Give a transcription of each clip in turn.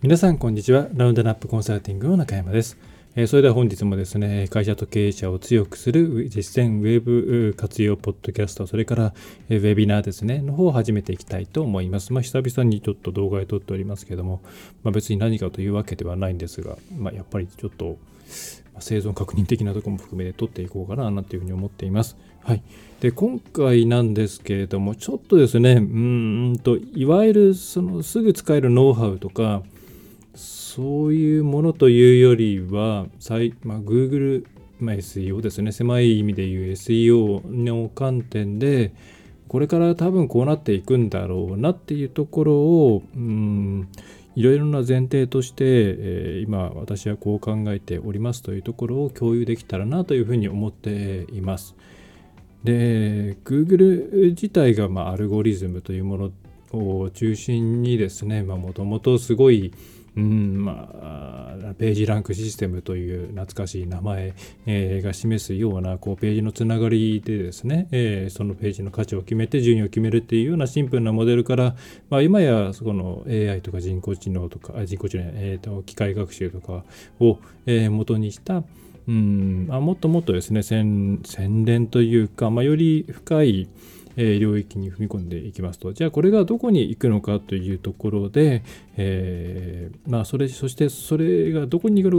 皆さんこんにちは。ラウンドナップコンサルティングの中山です。えそれでは本日もですね、会社と経営者を強くする実践ウェブ活用ポッドキャスト、それからウェビナーですね、の方を始めていきたいと思います。まあ、久々にちょっと動画で撮っておりますけども、まあ、別に何かというわけではないんですが、まあ、やっぱりちょっと生存確認的なところも含めて撮っていこうかななんていうふうに思っています。はい。で、今回なんですけれども、ちょっとですね、うんと、いわゆるそのすぐ使えるノウハウとか、そういうものというよりは、まあ、Google、まあ、SEO ですね、狭い意味で言う SEO の観点で、これから多分こうなっていくんだろうなっていうところを、うん、いろいろな前提として、えー、今私はこう考えておりますというところを共有できたらなというふうに思っています。で、Google 自体が、まあ、アルゴリズムというものを中心にですね、もともとすごい、うんまあ、ページランクシステムという懐かしい名前、えー、が示すようなこうページのつながりでですね、えー、そのページの価値を決めて順位を決めるっていうようなシンプルなモデルから、まあ、今やそこの AI とか人工知能とか人工知能、えーと、機械学習とかを、えー、元にしたうんあもっともっとですね洗練というか、まあ、より深いえ領域に踏み込んでいきますとじゃあこれがどこに行くのかというところで、えー、まあそれそしてそれがどこに行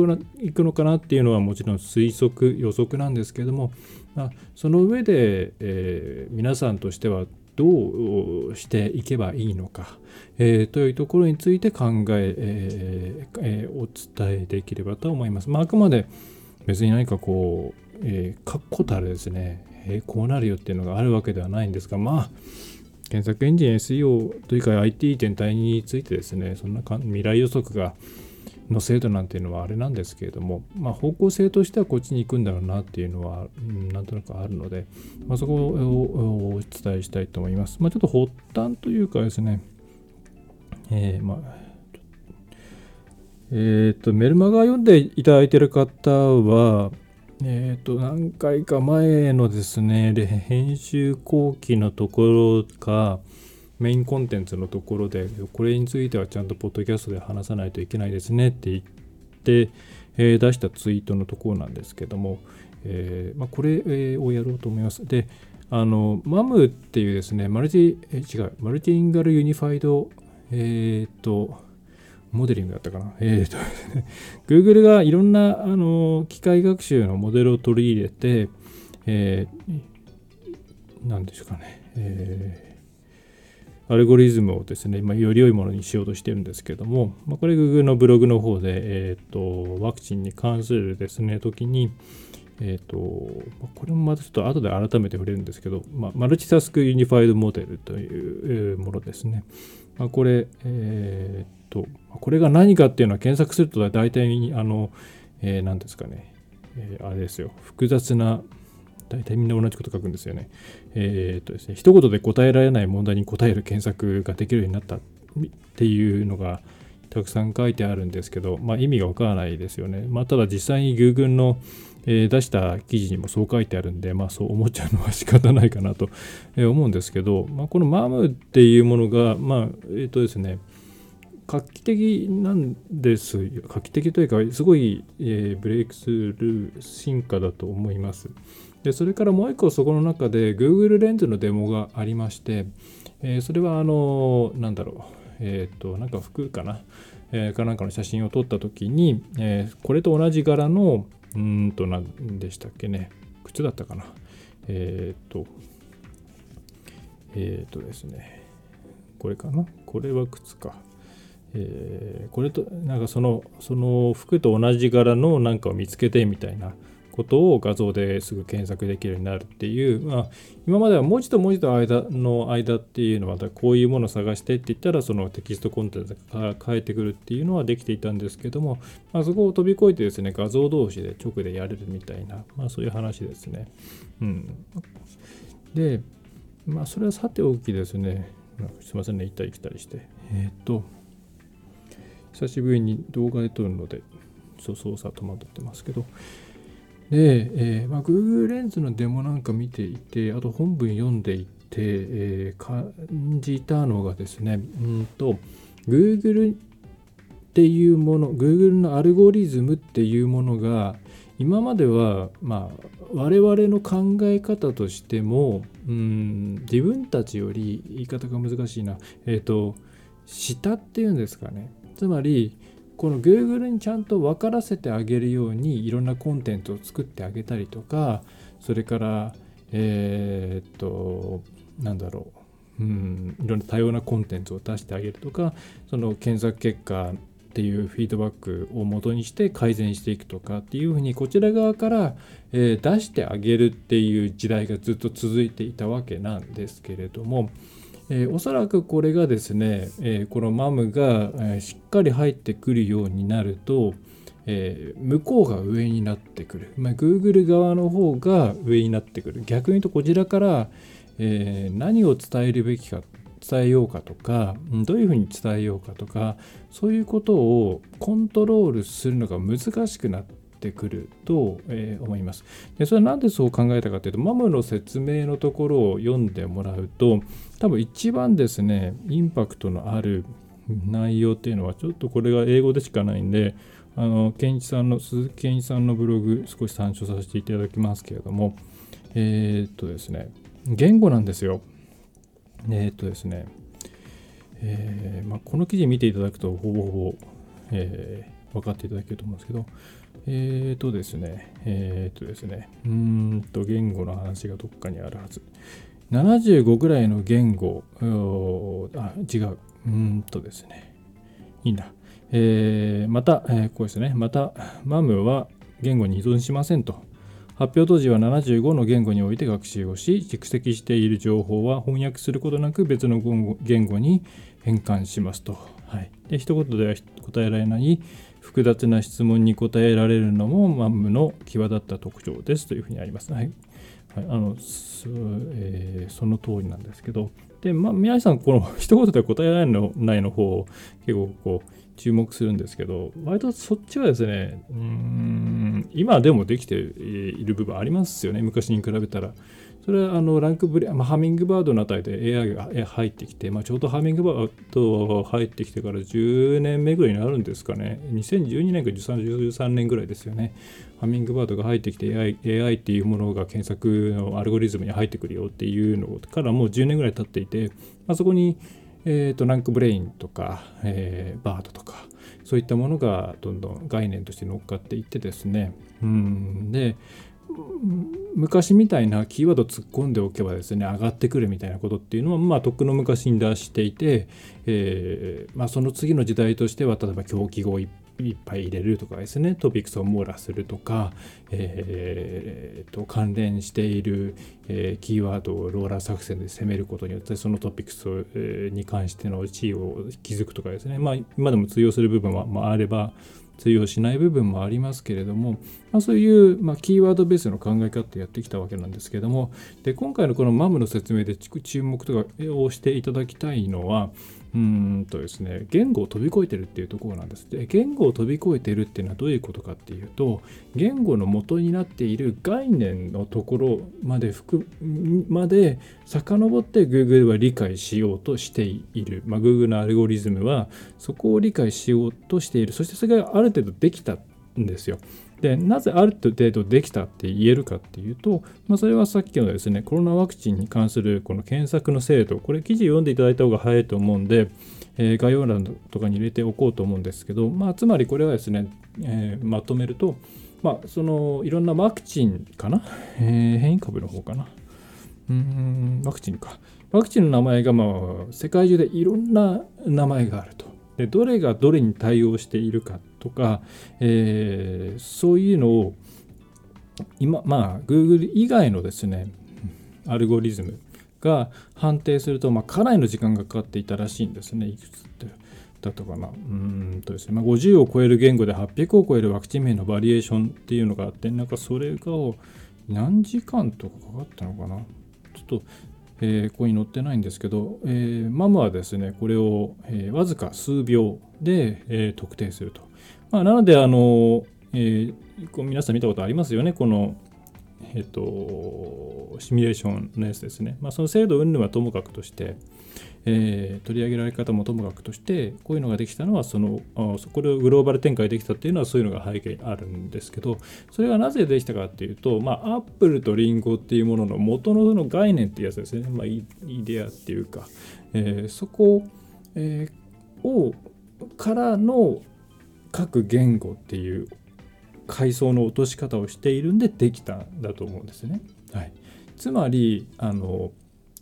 くのかなっていうのはもちろん推測予測なんですけれども、まあ、その上で、えー、皆さんとしてはどうしていけばいいのか、えー、というところについて考ええ、お伝えできればと思います。まあ、あくまで別に何かこう、えー、確固たるですね、えー、こうなるよっていうのがあるわけではないんですが、まあ、検索エンジン SEO というか IT 全体についてですね、そんな未来予測がの精度なんていうのはあれなんですけれども、まあ、方向性としてはこっちに行くんだろうなっていうのは、うん、なんとなくあるので、まあ、そこをお伝えしたいと思います。まあ、ちょっと発端というかですね、えー、まあ、えっ、ー、と、メルマガ読んでいただいている方は、えっ、ー、と、何回か前のですね、で編集後期のところか、メインコンテンツのところで、これについてはちゃんとポッドキャストで話さないといけないですねって言って、えー、出したツイートのところなんですけども、えー、まあ、これをやろうと思います。で、あの、マムっていうですね、マルチ、え違う、マルチインガルユニファイド、えっ、と、モデリングだったかな？えっ、ー、と、Google がいろんなあの機械学習のモデルを取り入れて、えー、なんでしょうかね、えー、アルゴリズムをですね、まあ、より良いものにしようとしてるんですけども、まあ、これ Google のブログの方で、えっ、ー、と、ワクチンに関するですね、時に、えっ、ー、と、これもまたちょっと後で改めて触れるんですけど、まあ、マルチタスクユニファイドモデルというものですね。まあ、これ、えー、と、これが何かっていうのは検索すると大体、あの、えー、何ですかね、えー、あれですよ、複雑な、大体みんな同じこと書くんですよね。えー、っとですね、一言で答えられない問題に答える検索ができるようになったっていうのが、たくさん書いてあるんですけど、まあ、意味がわからないですよね。まあ、ただ実際に Google の、えー、出した記事にもそう書いてあるんで、まあ、そう思っちゃうのは仕方ないかなと思うんですけど、まあ、この MAM っていうものが、まあ、えっ、ー、とですね、画期的なんですよ。画期的というか、すごい、えー、ブレイクスルー進化だと思います。で、それからもう一個そこの中で Google レンズのデモがありまして、えー、それはあの、なんだろう、えっ、ー、と、なんか服かな、えー、かなんかの写真を撮った時に、えー、これと同じ柄の、うんと、何でしたっけね、靴だったかな？えっ、と、えっ、とですね、これかな？これは靴か。えー、これとなんかそのその服と同じ柄のなんかを見つけてみたいなことを画像ですぐ検索できるようになるっていう、まあ、今までは文字と文字と間の間っていうのはこういうものを探してって言ったらそのテキストコンテンツが変えてくるっていうのはできていたんですけども、まあ、そこを飛び越えてですね画像同士で直でやれるみたいな、まあ、そういう話ですね。うん、でまあそれはさておきですね。すいませんね。行ったり来たりして。えっ、と久しぶりに動画で撮るのでそう操作戸惑ってますけどで、えーまあ、Google レンズのデモなんか見ていて、あと本文読んでいて、えー、感じたのがですね、うんと、Google っていうもの、Google のアルゴリズムっていうものが、今までは、まあ、我々の考え方としても、うん、自分たちより言い方が難しいな、えっ、ー、と、下っていうんですかね。つまり、この Google にちゃんと分からせてあげるようにいろんなコンテンツを作ってあげたりとかそれからえー、っとなんだろううんいろんな多様なコンテンツを出してあげるとかその検索結果っていうフィードバックを元にして改善していくとかっていうふうにこちら側から、え、出してあげるっていう時代がずっと続いていたわけなんですけれどもえー、おそらくこれがですね、えー、このマムが、えー、しっかり入ってくるようになると、え向こうが上になってくる、まあ、Google 側の方が上になってくる。逆に言うとこちらから、え何を伝えるべきか伝えようかとかどういうふうに伝えようかとかそういうことをコントロールするのが難しくなってってくると、え、思います。でそれは何でそう考えたかというと、マムの説明のところを読んでもらうと、多分一番ですね、インパクトのある内容っていうのは、ちょっとこれが英語でしかないんで、あの、健一さんの、鈴木健一さんのブログ、少し参照させていただきますけれども、えー、っとですね、言語なんですよ。えー、っとですね、えーまあ、この記事見ていただくと、ほぼほぼ、えー、分かっていただけると思うんですけど、えーとですね、えーとですね、うーんと言語の話がどっかにあるはず。75ぐらいの言語、あ、違う。うーんとですね、いいんだ。えー、また、えー、こうですね、また、マムは言語に依存しませんと。発表当時は75の言語において学習をし、蓄積している情報は翻訳することなく別の言語に変換しますと。はい、で一言では答えられない複雑な質問に答えられるのもマムの際立った特徴ですというふうにあります。はい。はい、あのそ,、えー、その通りなんですけど、で、まあ、宮井さん、この 一言で答えられないの方を結構こう注目するんですけど、割とそっちはですね、うん、今でもできている部分ありますよね、昔に比べたら。それはあのランクブレ、まあ、ハミングバードのあたりで AI が入ってきて、まあ、ちょうどハミングバード入ってきてから10年目ぐらいになるんですかね。2012年か13年ぐらいですよね。ハミングバードが入ってきて AI, AI っていうものが検索のアルゴリズムに入ってくるよっていうのからもう10年ぐらい経っていて、まあ、そこに、えーと、ランクブレインとか、えー、バードとかそういったものがどんどん概念として乗っかっていってですねうんで昔みたいなキーワード突っ込んでおけばですね上がってくるみたいなことっていうのはまあとっくの昔に出していて、えーまあ、その次の時代としては例えば狂気語いっぱい入れるとかですねトピックスを網羅するとか、えー、と関連している、えー、キーワードをローラー作戦で攻めることによってそのトピックス、に関しての地位を築くとかですねまあ今でも通用する部分は、まあ、あれば通用しない部分もありますけれども、まあ、そういう、まあ、キーワードベースの考え方やってきたわけなんですけどもで今回のこのマムの説明で注目とかをしていただきたいのはうんとですね、言語を飛び越えてるっていうところなんです。で、言語を飛び越えてるっていうのはどういうことかっていうと、言語の元になっている概念のところまで含まで遡って Google は理解しようとしている。まあ、Google のアルゴリズムはそこを理解しようとしている。そしてそれがある程度できたんですよ。でなぜある程度できたって言えるかっていうと、まあ、それはさっきのですねコロナワクチンに関するこの検索の精度これ記事読んでいただいた方が早いと思うんで、えー、概要欄とかに入れておこうと思うんですけど、まあ、つまりこれはですね、えー、まとめると、まあ、そのいろんなワクチンかな、えー、変異株の方かな？うんワクチンか。ワクチンの名前がまあ世界中でいろんな名前があると。でどれがどれに対応しているかとか、えー、そういうのを今まあ Google 以外のですねアルゴリズムが判定すると、まあ、かなりの時間がかかっていたらしいんですね。いくつってだったかな。うんとですね、まあ、50を超える言語で800を超えるワクチン名のバリエーションっていうのがあって、なんかそれが何時間とかかかったのかな。ちょっと、えー、ここに載ってないんですけど、えー、マムはですね、これを、えー、わずか数秒で、え、特定すると。まあ、なので、あの、え、こう皆さん見たことありますよね、このえっと、シミュレーションのやつですね。まあ、その精度云々はともかくとして、えー、取り上げられ方もともかくとして、こういうのができたのは、その、そこでグローバル展開できたっていうのは、そういうのが背景にあるんですけど、それがなぜできたかっていうと、まあ、アップルとリンゴっていうものの元のその概念っていうやつですね。まあ、イデアっていうか、えー、そこ、えー、を、からの各言語っていう階層の落とし方をしているんでできたんだと思うんですね。はい、つまりあの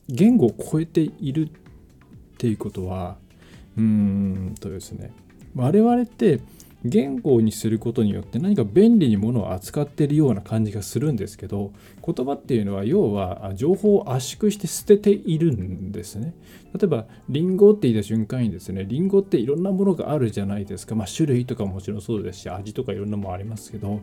言語を超えているっていうことはうーんとですね我々って言語にすることによって何か便利にものを扱っているような感じがするんですけど言葉っていうのは要は情報を圧縮して捨てているんですね。例えばリンゴって言った瞬間にですねリンゴっていろんなものがあるじゃないですか。まあ種類とかもちろんそうですし味とかいろんなもありますけど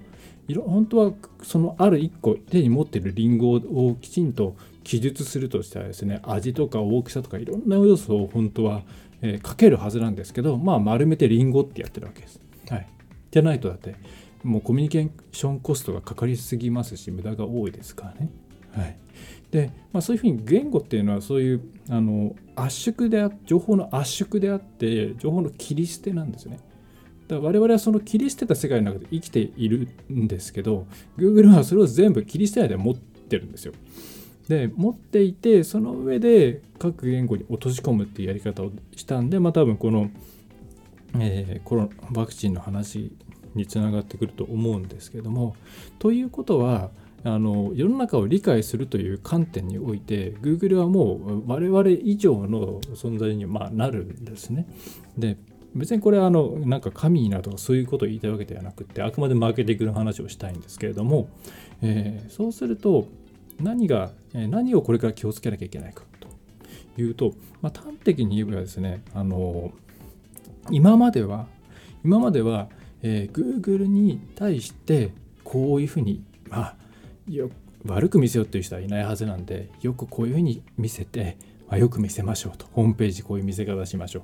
本当はそのある1個手に持ってるリンゴをきちんと記述するとしたらですね味とか大きさとかいろんな要素を本当は、えー、書けるはずなんですけどまあ丸めてリンゴってやってるわけですはい、じゃないとだってもうコミュニケーションコストがかかりすぎますし無駄が多いですからね。はい、で、まあ、そういうふうに言語っていうのはそういうあの圧縮であ情報の圧縮であって情報の切り捨てなんですね。だから我々はその切り捨てた世界の中で生きているんですけど Google はそれを全部切り捨てないで持ってるんですよ。で持っていてその上で各言語に落とし込むっていうやり方をしたんでまあ多分このえー、コロワクチンの話につながってくると思うんですけどもということはあの世の中を理解するという観点において Google はもう我々以上の存在に、まあ、なるんですね。で別にこれはあのなんか神になるとかそういうことを言いたいわけではなくてあくまでマーケティングの話をしたいんですけれども、えー、そうすると何が何をこれから気をつけなきゃいけないかというと、まあ、端的に言えばですねあの今までは今までは、えー、Google に対してこういうふうにまあよ悪く見せようっていう人はいないはずなんでよくこういうふうに見せて、まあ、よく見せましょうとホームページこういう見せ方しましょう、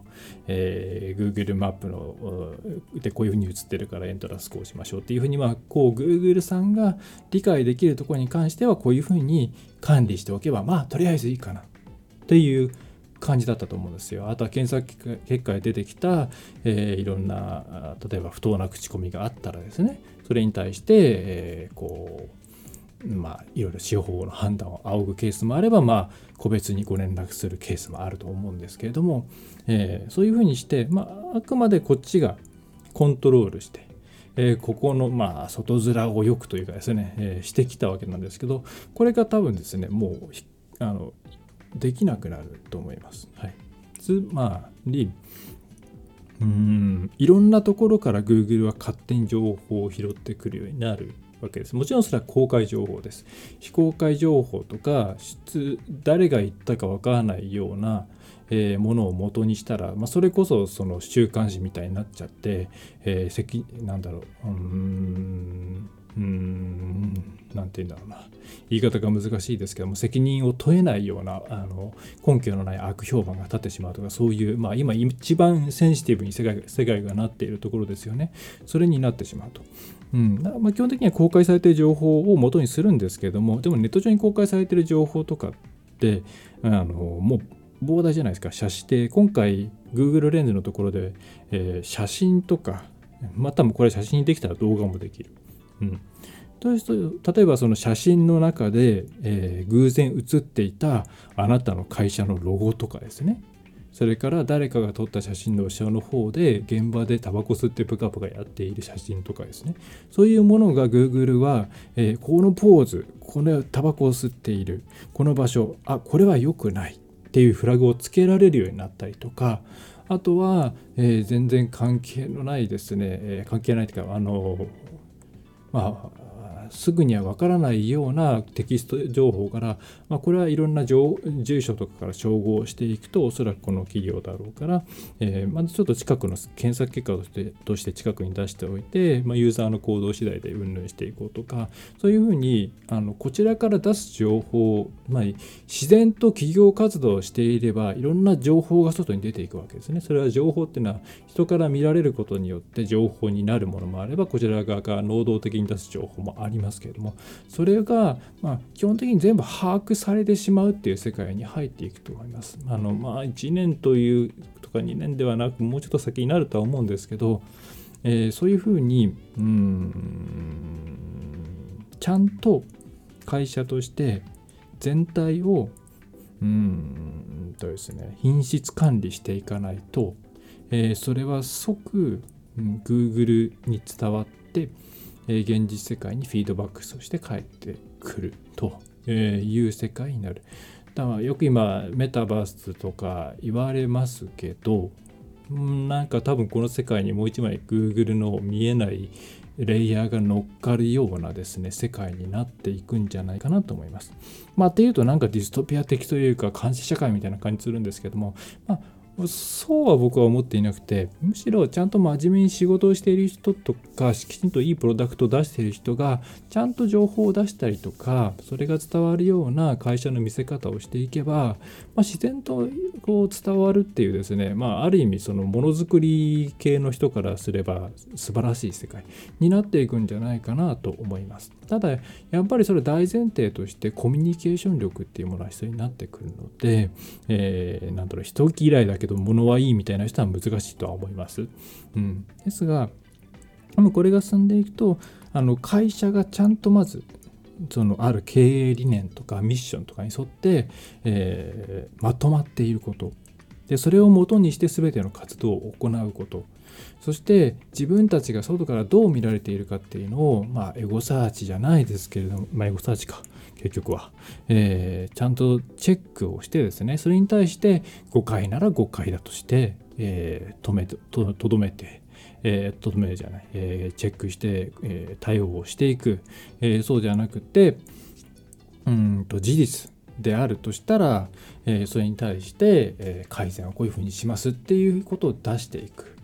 えー、Google マップのでこういうふうに映ってるからエントランスこうしましょうっていうふうにまあこう Google さんが理解できるところに関してはこういうふうに管理しておけばまあとりあえずいいかなっていう感じだったと思うんですよ。あとは検索結果で出てきた、えー、いろんな例えば不当な口コミがあったらですねそれに対して、えー、こうまあいろいろ司法の判断を仰ぐケースもあればまあ個別にご連絡するケースもあると思うんですけれども、えー、そういうふうにして、まあ、あくまでこっちがコントロールしてえー、ここの、まあ、外面をよくというかですね、えー、してきたわけなんですけど、これが多分ですね、もう、あの、できなくなると思います。はい、つまりうんいろんなところから Google は勝手に情報を拾ってくるようになるわけです。もちろんそれは公開情報です。非公開情報とか誰が言ったかわからないような、え、ものを元にしたら、まあ、それこそその週刊誌みたいになっちゃって、えー、なんだろううんうーんて言うんだろうな。言い方が難しいですけども責任を問えないようなあの根拠のない悪評判が立ってしまうとかそういう、まあ、今一番センシティブに世界世界がなっていると。ころですよねそれになってしまうと。うん。まあ、基本的には公開されている情報を元にするんですけどもでもネット上に公開されている情報とかってあのもう膨大じゃないですか写真で今回 Google レンズのところで、えー、写真とかまたもこれ写真にできたら動画もできる。うん、例えばその写真の中で、えー、偶然写っていたあなたの会社のロゴとかですね。それから誰かが撮った写真の後ろの方で現場でタバコ吸ってプカプカやっている写真とかですね。そういうものが Google は、えー、このポーズこのタバコを吸っているこの場所あこれは良くないっていうフラグをつけられるようになったりとかあとは、えー、全然関係のないですね、えー、関係ないというかあのまあすぐにはわからないようなテキスト情報から、まあ、これはいろんな住所とかから照合していくとおそらくこの企業だろうから、えー、まずちょっと近くの検索結果としてとして近くに出しておいて、まあ、ユーザーの行動次第で云々していこうとかそういうふうにあのこちらから出す情報、まあ、自然と企業活動をしていればいろんな情報が外に出ていくわけですね。それは情報っていうのは人から見られることによって情報になるものもあればこちら側から能動的に出す情報もありますけれどもそれが、ま、基本的に全部把握されてしまうっていう世界に入っていくと思います。あのまあ、1年というとか2年ではなくもうちょっと先になるとは思うんですけど、えー、そういうふうにうんちゃんと会社として全体をうんとですね品質管理していかないと、えー、それは即、Google に伝わって、え、現実世界にフィードバックとして返ってくるという世界になる。だからよく今メタバースとか言われますけどなんか多分この世界にもう一枚 Google の見えないレイヤーが乗っかるようなですね世界になっていくんじゃないかなと思います。まあっていうとなんかディストピア的というか監視社会みたいな感じするんですけども、まあそうは僕は思っていなくてむしろちゃんと真面目に仕事をしている人とかきちんといいプロダクトを出している人がちゃんと情報を出したりとかそれが伝わるような会社の見せ方をしていけば、まあ、自然とこう伝わるっていうですね、まあ、ある意味そのものづくり系の人からすれば素晴らしい世界になっていくんじゃないかなと思います。ただやっぱりそれ大前提としてコミュニケーション力っていうものは必要になってくるので、え、なんだろう人嫌いだけど物はいいみたいな人は難しいとは思います。うん、ですがこれが進んでいくとあの会社がちゃんとまずそのある経営理念とかミッションとかに沿って、えー、まとまっていること。でそれをもとにして全ての活動を行うこと。そして自分たちが外からどう見られているかっていうのを、まあ、エゴサーチじゃないですけれども、まあ、エゴサーチか結局は、えー、ちゃんとチェックをしてですねそれに対して誤解なら誤解だとして、えー、止めととどめてえー、とどめじゃない、えー、チェックして、えー、対応をしていく、えー、そうじゃなくてうんと事実であるとしたら、えー、それに対して、えー、改善をこういうふうにしますっていうことを出していく。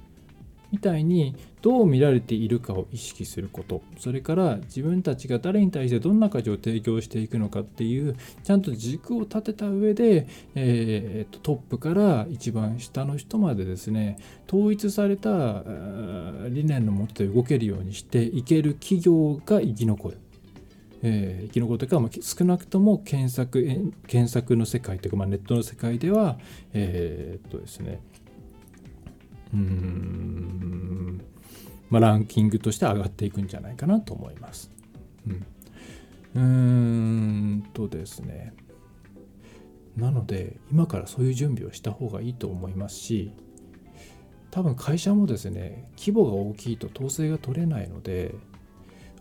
みたいにどう見られているかを意識することそれから自分たちが誰に対してどんな価値を提供していくのかっていうちゃんと軸を立てた上で、えー、トップから一番下の人までですね統一された理念のもとで動けるようにしていける企業が生き残る。えー、生き残るというか、まあ、少なくとも検索検索の世界というか、まあ、ネットの世界では、えー、っとですねうん、まあ、ランキングとして上がっていくんじゃないかなと思います。うん、うーんとですねなので今からそういう準備をした方がいいと思いますし多分会社もですね規模が大きいと統制が取れないので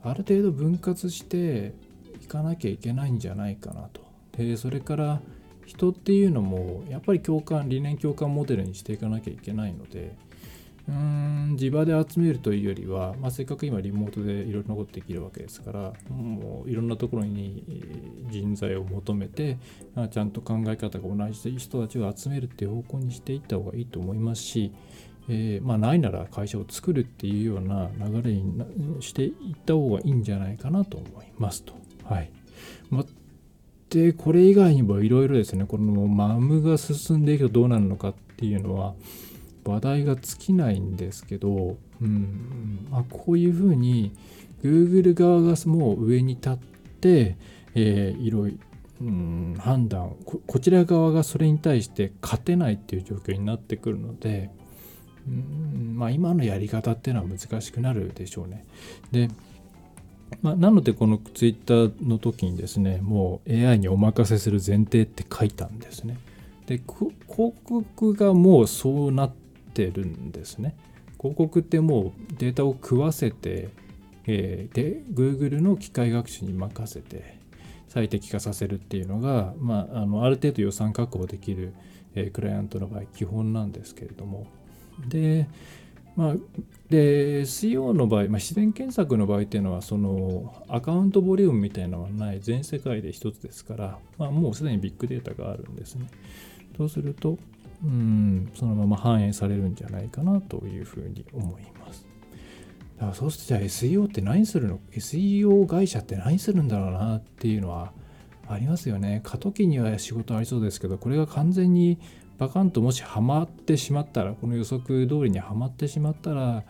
ある程度分割していかなきゃいけないんじゃないかなと。でそれから人っていうのもやっぱり共感理念共感モデルにしていかなきゃいけないのでうん地場で集めるというよりは、まあ、せっかく今リモートでいろんなことできるわけですからもういろんなところに人材を求めて、あ、ちゃんと考え方が同じで人たちを集めるっていう方向にしていった方がいいと思いますし、えー、まあ、ないなら会社を作るっていうような流れにしていった方がいいんじゃないかなと思いますと。はいまでこれ以外にもいろいろですねこのマムが進んでいくとどうなるのかっていうのは話題が尽きないんですけど、うんまあ、こういうふうに Google 側がもう上に立って、えー、いろいろうん、判断こちら側がそれに対して勝てないっていう状況になってくるので、うんまあ、今のやり方っていうのは難しくなるでしょうね。でまあ、なのでこのツイッターの時にですねもう AI にお任せする前提って書いたんですね。で広告がもうそうなってるんですね。広告ってもうデータを食わせて、えー、で Google の機械学習に任せて最適化させるっていうのが、まあ、あのある程度予算確保できる、えー、クライアントの場合基本なんですけれどもでまあ、で SEO の場合、まあ、自然検索の場合っていうのはそのアカウントボリュームみたいなのはない全世界で一つですから、まあ、もうすでにビッグデータがあるんですね。そうするとうんそのまま反映されるんじゃないかなというふうに思います。だからそうするとじゃあ SEO って何するの ?SEO 会社って何するんだろうなっていうのはありますよね。過渡期には仕事ありそうですけどこれが完全にバカンともしハマってしまったらこの予測通りにはまってしまったら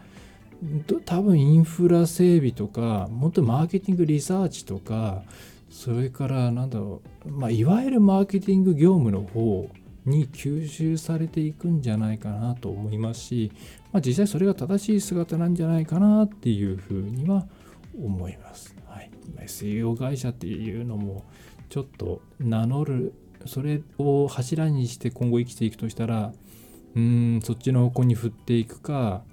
多分インフラ整備とかもっとマーケティングリサーチとかそれからなんだろう、まあ、いわゆるマーケティング業務の方に吸収されていくんじゃないかなと思いますし、まあ、実際それが正しい姿なんじゃないかなっていうふうには思います。はい、SEO 会社っていうのもちょっと名乗るそれを柱にして今後生きていくとしたらうんそっちの方向に振っていくか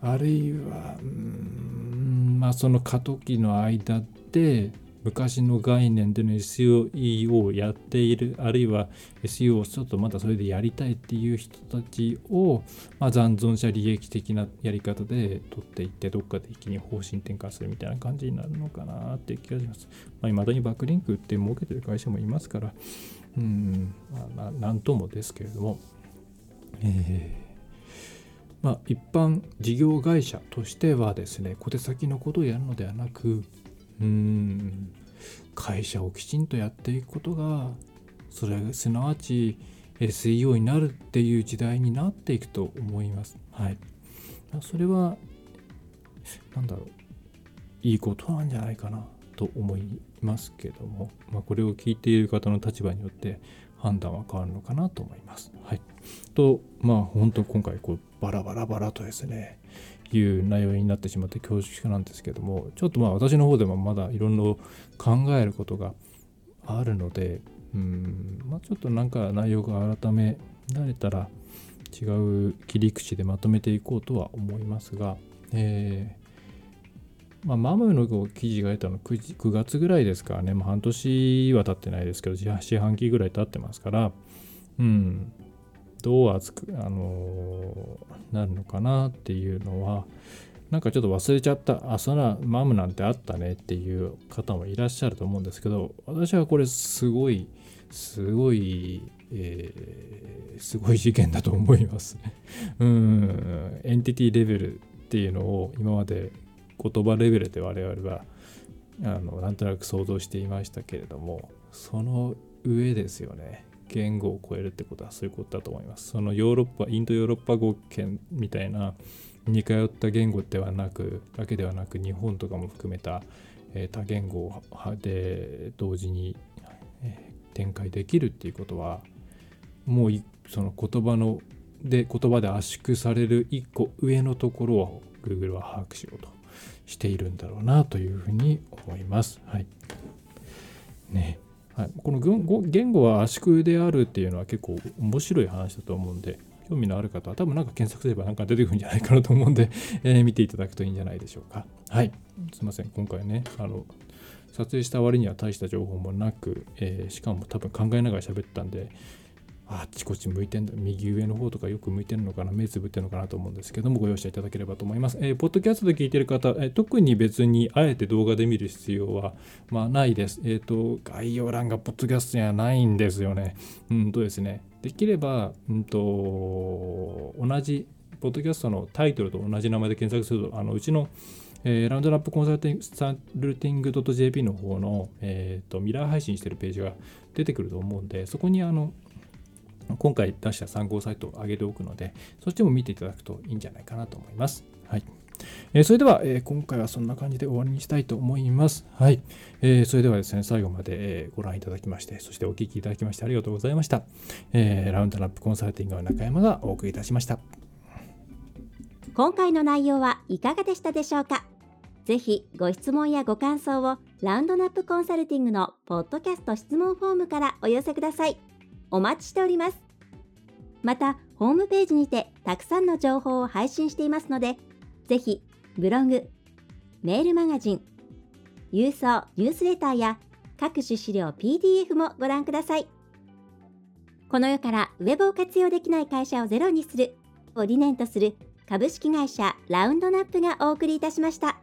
あるいはうんまあその過渡期の間で昔の概念での SEO をやっているあるいは SEO をちょっとまだそれでやりたいっていう人たちを、まあ、残存者利益的なやり方で取っていってどっかで一気に方針転換するみたいな感じになるのかなっていう気がします。まあ、未だにバックリンクって儲けてる会社もいますからうん、まあ、なんともですけれども、えーまあ、一般事業会社としてはですね小手先のことをやるのではなくうん会社をきちんとやっていくことがそれすなわち SEO になるっていう時代になっていくと思います。はい。それは何だろういいことなんじゃないかなと思いますけども、まあ、これを聞いている方の立場によって判断は変わるのかなと思います。はい。とまあ本当今回こうバラバラバラとですねいう内容になってしまって恐縮なんですけどもちょっとまあ私の方でもまだいろんな考えることがあるのでうんまあちょっとなんか内容が改められたら違う切り口でまとめていこうとは思いますが、えーまあ、マムの記事が出たの 9, 9月ぐらいですからね、まあ、半年は経ってないですけど四半期ぐらい経ってますから。うん。どう熱く、あのー、なるのかなっていうのはなんかちょっと忘れちゃった。あそらマムなんてあったねっていう方もいらっしゃると思うんですけど私はこれすごいすごい、えー、すごい事件だと思います。うん。エンティティレベルっていうのを今まで言葉レベルで我々はあのなんとなく想像していましたけれどもその上ですよね言語を超えるってことはそういうことだと思います。そのヨーロッパ、インドヨーロッパ語圏みたいな似通った言語ではなく、だけではなく日本とかも含めた、えー、多言語で同時に、えー、展開できるっていうことは、もうその言葉ので言葉で圧縮される一個上のところを Google は把握しようとしているんだろうなというふうに思います。はい。ね。はい、この言語は圧縮であるっていうのは結構面白い話だと思うんで、興味のある方は多分なんか検索すればなんか出てくるんじゃないかなと思うんで、えー、見ていただくといいんじゃないでしょうか。はい。すいません。今回ね、あの、撮影した割には大した情報もなく、えー、しかも多分考えながら喋ったんで、あっちこっち向いてんだ右上の方とかよく向いてるのかな目つぶってるのかなと思うんですけどもご容赦いただければと思います。えー、ポッドキャストで聞いてる方、えー、特に別にあえて動画で見る必要は、まあ、ないです。えっ、ー、と概要欄がポッドキャストにはないんですよね。うんとですねできれば、うんと、同じポッドキャストのタイトルと同じ名前で検索するとあのうちのえー、ラウンドラップコンサルティング .jp の方の、えーとミラー配信してるページが出てくると思うんで、そこにあの今回出した参考サイトを上げておくので、そっちも見ていただくといいんじゃないかなと思います。はい。えー、それでは、えー、今回はそんな感じで終わりにしたいと思います。はい。えー、それではですね、最後まで、えご覧いただきまして、そしてお聞きいただきましてありがとうございました。えラウンドラップコンサルティングの中山がお送りいたしました。今回の内容はいかがでしたでしょうか？ぜひご質問やご感想をラウンドナップコンサルティングのポッドキャスト質問フォームからお寄せください。お待ちしております。また、ホームページにてたくさんの情報を配信していますので、ぜひ、ブログ、メールマガジン、郵送ニュースレターや各種資料 PDF もご覧ください。この世からウェブを活用できない会社をゼロにするを理念とする株式会社ラウンドナップがお送りいたしました。